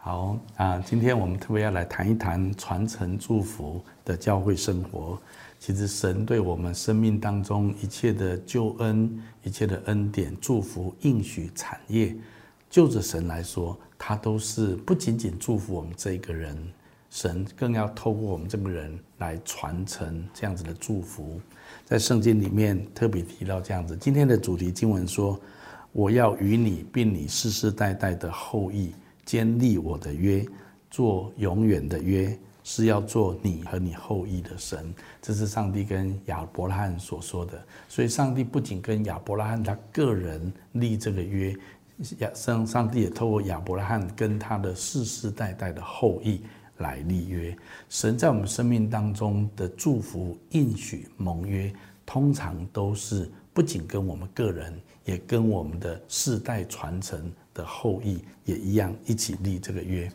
好啊，今天我们特别要来谈一谈传承祝福的教会生活。其实神对我们生命当中一切的救恩、一切的恩典、祝福、应许、产业，就着神来说，他都是不仅仅祝福我们这一个人，神更要透过我们这个人来传承这样子的祝福。在圣经里面特别提到这样子，今天的主题经文说：“我要与你并你世世代代的后裔。”坚立我的约，做永远的约，是要做你和你后裔的神。这是上帝跟亚伯拉罕所说的。所以，上帝不仅跟亚伯拉罕他个人立这个约，亚上上帝也透过亚伯拉罕跟他的世世代代的后裔来立约。神在我们生命当中的祝福、应许、盟约，通常都是不仅跟我们个人，也跟我们的世代传承。的后裔也一样一起立这个约，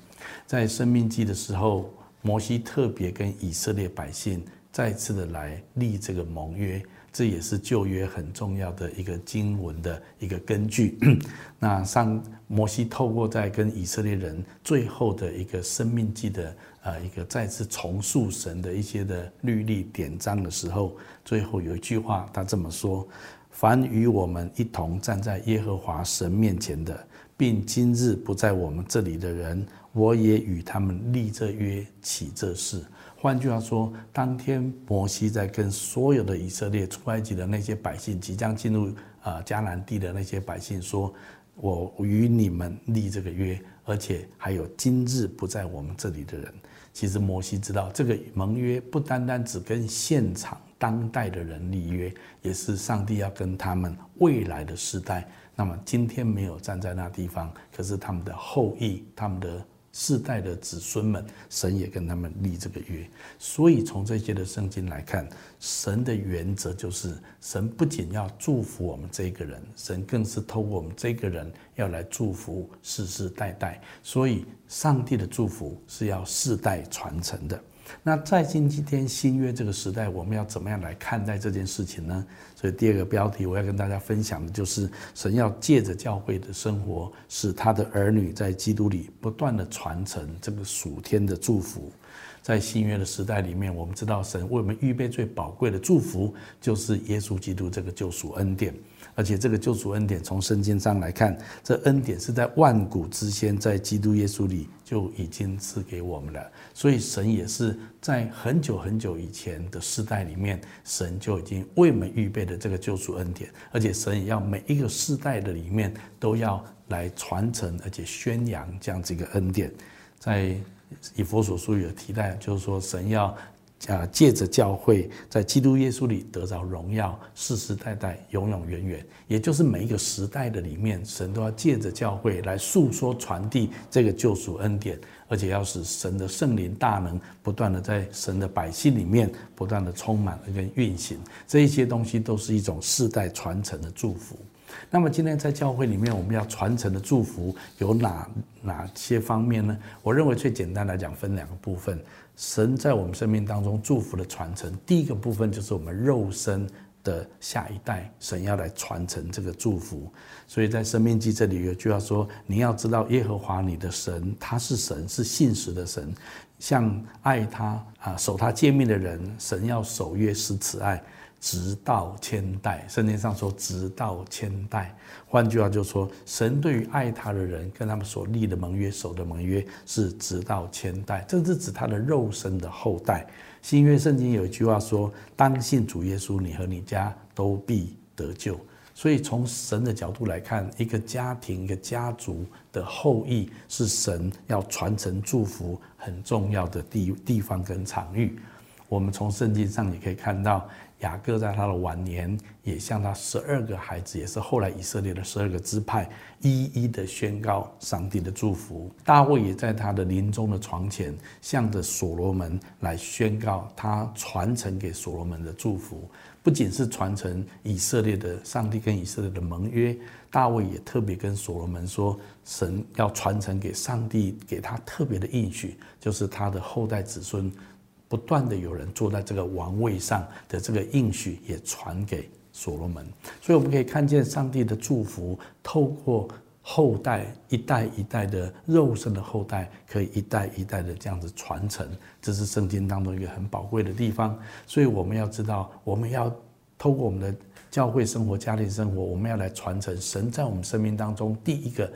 在生命记的时候，摩西特别跟以色列百姓再次的来立这个盟约，这也是旧约很重要的一个经文的一个根据。那上摩西透过在跟以色列人最后的一个生命记的呃一个再次重塑神的一些的律例典章的时候，最后有一句话他这么说：凡与我们一同站在耶和华神面前的。并今日不在我们这里的人，我也与他们立这约，起这事。换句话说，当天摩西在跟所有的以色列出埃及的那些百姓，即将进入啊迦南地的那些百姓说：“我与你们立这个约，而且还有今日不在我们这里的人。”其实摩西知道，这个盟约不单单只跟现场当代的人立约，也是上帝要跟他们未来的时代。那么今天没有站在那地方，可是他们的后裔、他们的世代的子孙们，神也跟他们立这个约。所以从这些的圣经来看，神的原则就是：神不仅要祝福我们这个人，神更是透过我们这个人要来祝福世世代代。所以上帝的祝福是要世代传承的。那在星期天新约这个时代，我们要怎么样来看待这件事情呢？所以第二个标题我要跟大家分享的就是，神要借着教会的生活，使他的儿女在基督里不断的传承这个属天的祝福。在新约的时代里面，我们知道神为我们预备最宝贵的祝福，就是耶稣基督这个救赎恩典。而且这个救赎恩典，从圣经上来看，这恩典是在万古之先，在基督耶稣里就已经赐给我们了。所以神也是在很久很久以前的世代里面，神就已经为我们预备的这个救赎恩典。而且神也要每一个世代的里面都要来传承，而且宣扬这样子一个恩典。在以佛所书有提到，就是说神要。啊，借着教会，在基督耶稣里得着荣耀，世世代代，永永远远。也就是每一个时代的里面，神都要借着教会来诉说、传递这个救赎恩典，而且要使神的圣灵大能不断的在神的百姓里面不断的充满跟运行。这一些东西都是一种世代传承的祝福。那么今天在教会里面，我们要传承的祝福有哪哪些方面呢？我认为最简单来讲，分两个部分。神在我们生命当中祝福的传承，第一个部分就是我们肉身的下一代，神要来传承这个祝福。所以在生命记这里有句话说：“你要知道耶和华你的神，他是神，是信实的神，像爱他啊守他诫命的人，神要守约施慈爱。”直到千代，圣经上说直到千代。换句话就说，神对于爱他的人，跟他们所立的盟约、守的盟约是直到千代，这是指他的肉身的后代。新约圣经有一句话说：“当信主耶稣，你和你家都必得救。”所以从神的角度来看，一个家庭、一个家族的后裔是神要传承祝福很重要的地地方跟场域。我们从圣经上也可以看到。雅各在他的晚年，也向他十二个孩子，也是后来以色列的十二个支派，一一的宣告上帝的祝福。大卫也在他的临终的床前，向着所罗门来宣告他传承给所罗门的祝福。不仅是传承以色列的上帝跟以色列的盟约，大卫也特别跟所罗门说，神要传承给上帝给他特别的应许，就是他的后代子孙。不断的有人坐在这个王位上的这个应许也传给所罗门，所以我们可以看见上帝的祝福透过后代一代一代的肉身的后代，可以一代一代的这样子传承，这是圣经当中一个很宝贵的地方。所以我们要知道，我们要透过我们的教会生活、家庭生活，我们要来传承神在我们生命当中第一个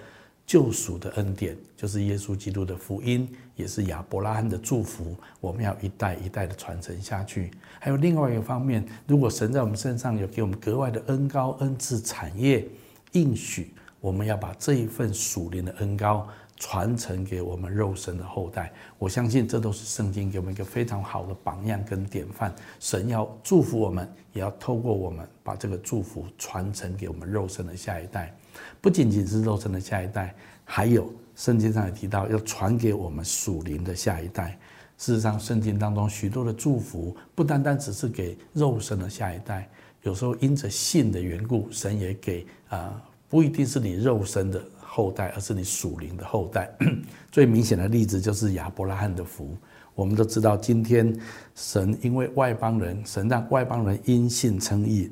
救赎的恩典，就是耶稣基督的福音，也是亚伯拉罕的祝福。我们要一代一代的传承下去。还有另外一个方面，如果神在我们身上有给我们格外的恩高恩赐产业应许。我们要把这一份属灵的恩高传承给我们肉身的后代，我相信这都是圣经给我们一个非常好的榜样跟典范。神要祝福我们，也要透过我们把这个祝福传承给我们肉身的下一代。不仅仅是肉身的下一代，还有圣经上也提到要传给我们属灵的下一代。事实上，圣经当中许多的祝福不单单只是给肉身的下一代，有时候因着信的缘故，神也给啊。不一定是你肉身的后代，而是你属灵的后代。最明显的例子就是亚伯拉罕的福。我们都知道，今天神因为外邦人，神让外邦人因信称义，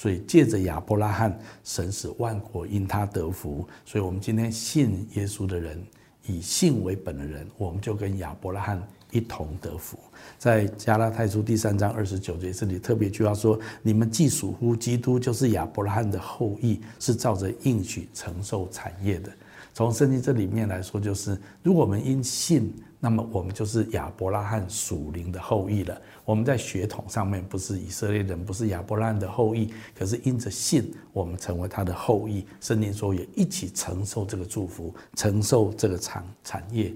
所以借着亚伯拉罕，神使万国因他得福。所以，我们今天信耶稣的人，以信为本的人，我们就跟亚伯拉罕。一同得福，在加拉太书第三章二十九节这里特别句话说：“你们既属乎基督，就是亚伯拉罕的后裔，是照着应许承受产业的。”从圣经这里面来说，就是如果我们因信，那么我们就是亚伯拉罕属灵的后裔了。我们在血统上面不是以色列人，不是亚伯拉罕的后裔，可是因着信，我们成为他的后裔。圣经说也一起承受这个祝福，承受这个产产业。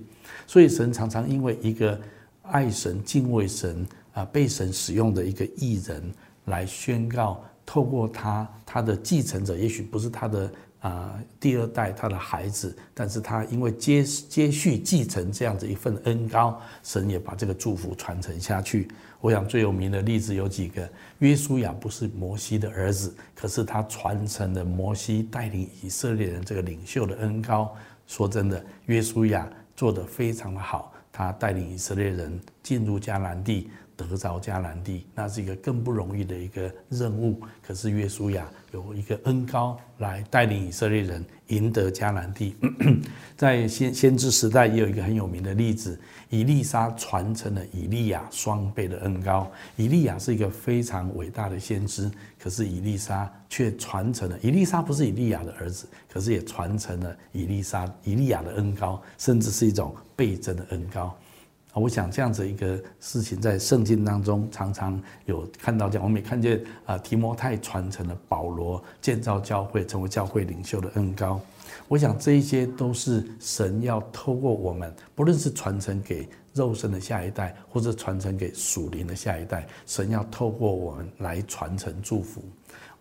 所以神常常因为一个爱神、敬畏神啊，被神使用的一个艺人来宣告，透过他，他的继承者也许不是他的啊第二代，他的孩子，但是他因为接接续继承这样子一份恩高，神也把这个祝福传承下去。我想最有名的例子有几个，约书亚不是摩西的儿子，可是他传承了摩西带领以色列人这个领袖的恩高。说真的，约书亚。做得非常的好，他带领以色列人进入迦南地，得着迦南地，那是一个更不容易的一个任务。可是约书亚有一个恩高来带领以色列人赢得迦南地。在先先知时代也有一个很有名的例子，以利沙传承了以利亚双倍的恩高。以利亚是一个非常伟大的先知，可是以利沙却传承了以利沙不是以利亚的儿子，可是也传承了以利沙以利亚的恩高，甚至是一种倍增的恩高。我想这样子一个事情在圣经当中常常有看到这样，我们也看见啊提摩太传承了保罗建造教会成为教会领袖的恩高。我想这一些都是神要透过我们，不论是传承给肉身的下一代，或者传承给属灵的下一代，神要透过我们来传承祝福。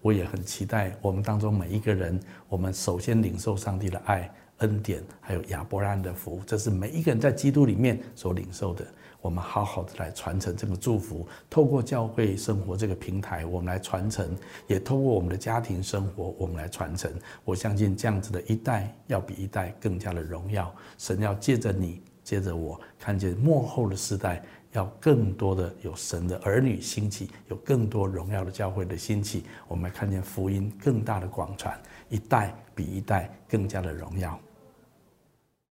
我也很期待我们当中每一个人，我们首先领受上帝的爱、恩典，还有亚伯拉罕的福，这是每一个人在基督里面所领受的。我们好好的来传承这个祝福，透过教会生活这个平台，我们来传承；也透过我们的家庭生活，我们来传承。我相信这样子的一代要比一代更加的荣耀。神要借着你，借着我，看见幕后的时代要更多的有神的儿女兴起，有更多荣耀的教会的兴起。我们看见福音更大的广传，一代比一代更加的荣耀。